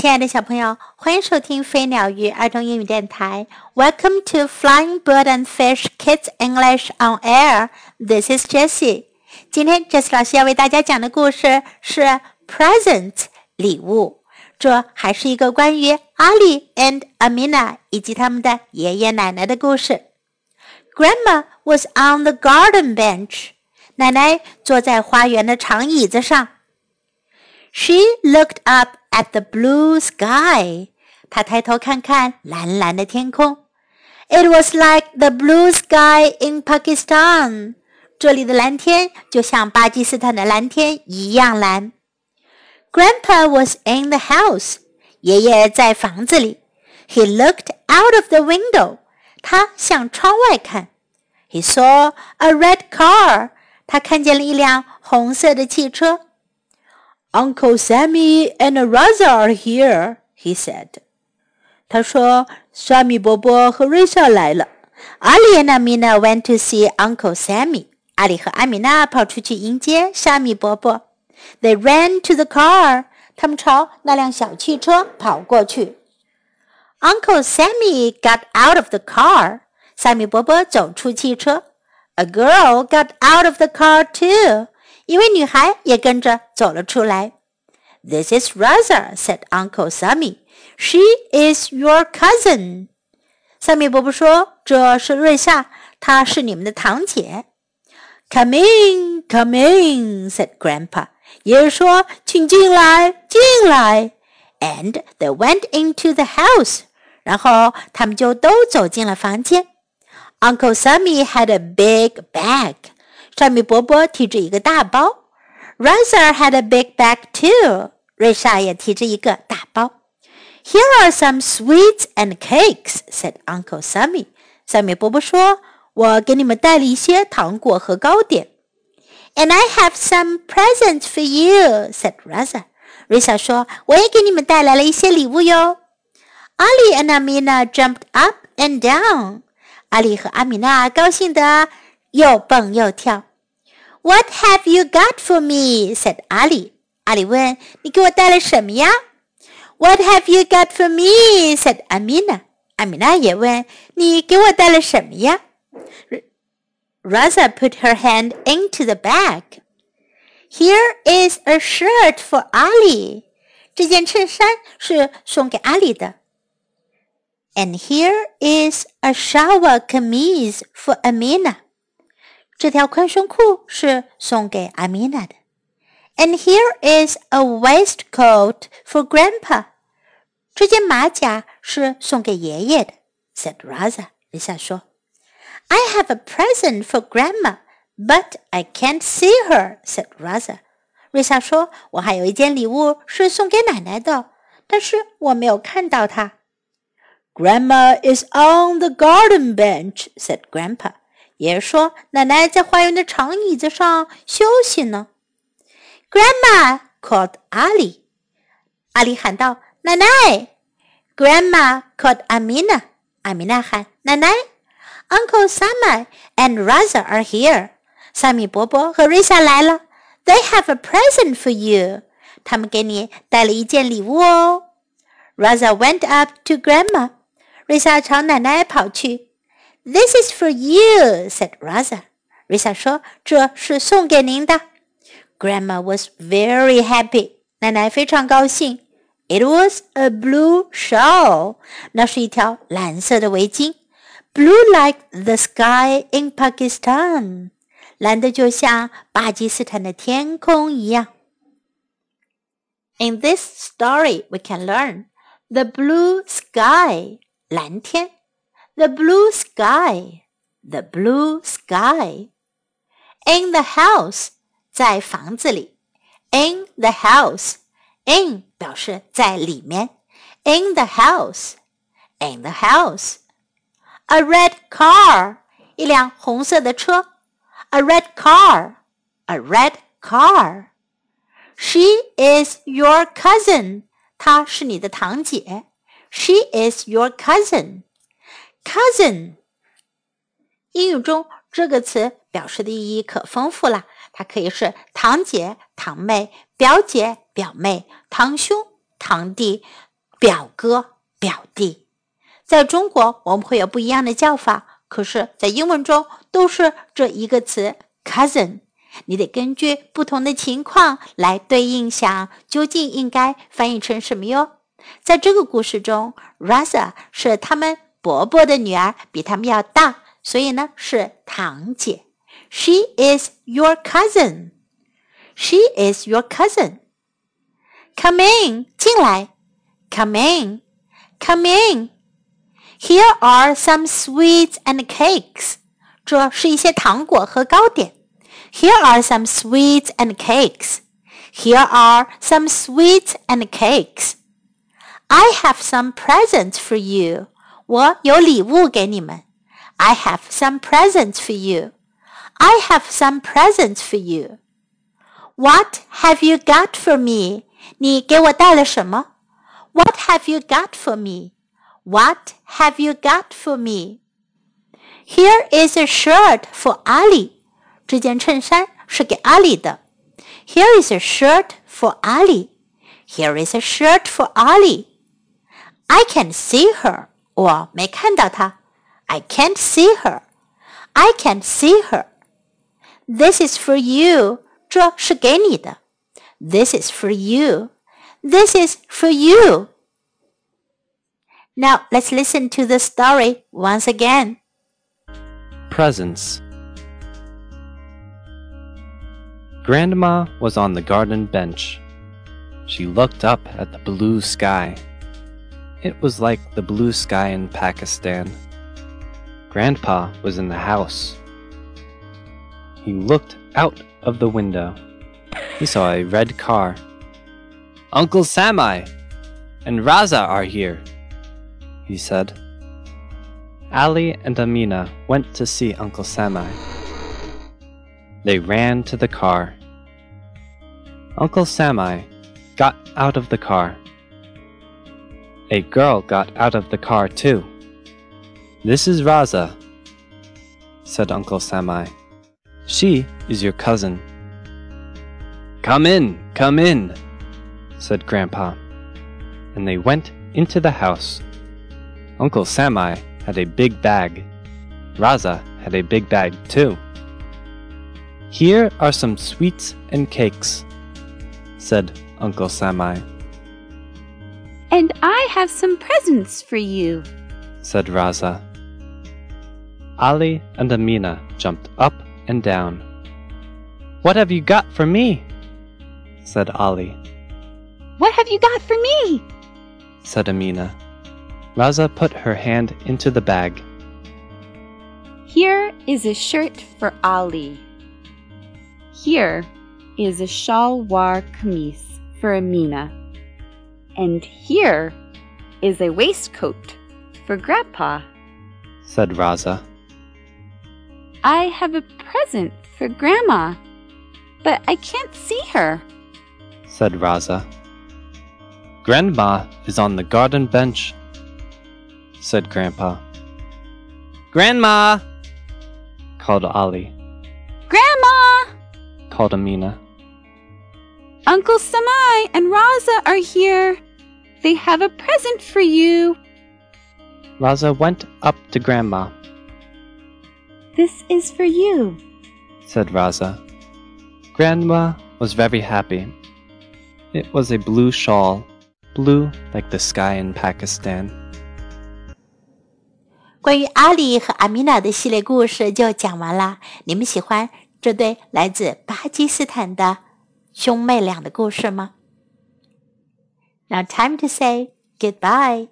亲爱的小朋友，欢迎收听飞鸟与儿童英语电台。Welcome to Flying Bird and Fish Kids English on Air. This is Jessie. 今天 Jessie 老师要为大家讲的故事是 Present 礼物。这还是一个关于 Ali and Amina 以及他们的爷爷奶奶的故事。Grandma was on the garden bench. 奶奶坐在花园的长椅子上。She looked up at the blue sky. 她抬头看看蓝蓝的天空。It was like the blue sky in Pakistan. 这里的蓝天就像巴基斯坦的蓝天一样蓝。Grandpa was in the house. 爷爷在房子里。He looked out of the window. 他向窗外看。He saw a red car. 他看见了一辆红色的汽车。 Uncle Sammy and Raza are here, he said. 他说：“沙米伯伯和瑞莎来了。” Ali and Amina went to see Uncle Sammy. 阿里和阿米娜跑出去迎接沙米伯伯。They ran to the car. 他们朝那辆小汽车跑过去。Uncle Sammy got out of the car. 萨米伯伯走出汽车。A girl got out of the car too. 一位女孩也跟着走了出来。This is Raza," said Uncle Sammy. "She is your cousin." 萨米伯伯说：“这是瑞莎，她是你们的堂姐。” Come in, come in," said Grandpa. 爷爷说：“请进来，进来。” And they went into the house. 然后他们就都走进了房间。Uncle Sammy had a big bag. 沙米伯伯提着一个大包，Rosa had a big bag too。瑞莎也提着一个大包。Here are some sweets and cakes," said Uncle Sammy. 萨米伯伯说：“我给你们带了一些糖果和糕点。” And I have some presents for you," said Rosa. 瑞莎说：“我也给你们带来了一些礼物哟。” Ali and Amina jumped up and down. 阿里和阿米娜高兴的又蹦又跳。What have you got for me? said Ali. 阿里。阿里问：“你给我带了什么呀？”What have you got for me? said Amina. Amina。阿米娜也问：“你给我带了什么呀？”Raza put her hand into the bag. Here is a shirt for Ali. 这件衬衫是送给阿里的。And here is a shalwar kameez for Amina. 这条宽胸裤是送给阿米娜的。And here is a waistcoat for Grandpa。这件马甲是送给爷爷的。said Raza。丽莎说：“I have a present for Grandma, but I can't see her,” said Raza。瑞莎说：“我还有一件礼物是送给奶奶的，但是我没有看到她。” Grandma is on the garden bench,” said Grandpa. 爷爷说：“奶奶在花园的长椅子上休息呢。” Grandma called Ali。阿里喊道：“奶奶。” Grandma called Amina。阿米娜喊：“奶奶。” Uncle Sammy and Raza are here。萨米伯伯和瑞莎来了。They have a present for you。他们给你带了一件礼物哦。Raza went up to Grandma。瑞莎朝奶奶跑去。this is for you," said Raza. 瑞莎说：“这是送给您的。” Grandma was very happy. 奶奶非常高兴。It was a blue shawl. 那是一条蓝色的围巾，blue like the sky in Pakistan. 蓝的就像巴基斯坦的天空一样。In this story, we can learn the blue sky. 蓝天 the blue sky, the blue sky. In the house, 在房子里。In the house, in 表示在里面。In the house, in the house. A red car, 一辆红色的车。A red car, a red car. She is your cousin. 她是你的堂姐。She is your cousin. cousin，英语中这个词表示的意义可丰富了。它可以是堂姐、堂妹、表姐、表妹、堂兄、堂弟、表哥、表弟。在中国，我们会有不一样的叫法，可是，在英文中都是这一个词 cousin。你得根据不同的情况来对应，想究竟应该翻译成什么哟。在这个故事中，Raza 是他们伯伯的女儿，比他们要大，所以呢是堂姐。She is your cousin. She is your cousin. Come in，进来。Come in, come in. Here are some sweets and cakes. 这是一些糖果和糕点。Here are some sweets and cakes. Here are some sweets and cakes. I have some presents for you. 我有礼物给你们。I have some presents for you. I have some presents for you. What have you got for me? 你给我带了什么？What have you got for me? What have you got for me? Here is a shirt for Ali. 这件衬衫是给阿里的。Here is a shirt for Ali. Here is a shirt for Ali. I can see her. 我没看到她。I can't see her. I can't see her. This is for you. 这是给你的。This is for you. This is for you. Now let's listen to the story once again. Presents. Grandma was on the garden bench. She looked up at the blue sky. It was like the blue sky in Pakistan. Grandpa was in the house. He looked out of the window. He saw a red car. Uncle Samai and Raza are here, he said. Ali and Amina went to see Uncle Samai. They ran to the car. Uncle Samai got out of the car. A girl got out of the car too. This is Raza, said Uncle Samai. She is your cousin. Come in, come in, said Grandpa. And they went into the house. Uncle Samai had a big bag. Raza had a big bag too. Here are some sweets and cakes, said Uncle Samai. And I have some presents for you, said Raza. Ali and Amina jumped up and down. What have you got for me? said Ali. What have you got for me? said Amina. Raza put her hand into the bag. Here is a shirt for Ali. Here is a shalwar kameez for Amina. And here is a waistcoat for Grandpa. said Raza. I have a present for Grandma, but I can't see her, said Raza. Grandma is on the garden bench, said Grandpa. Grandma! called Ali, Grandma! called Amina. Uncle Samai and Raza are here. They have a present for you. Raza went up to Grandma. This is for you, said Raza. Grandma was very happy. It was a blue shawl, blue like the sky in Pakistan.？Now time to say goodbye.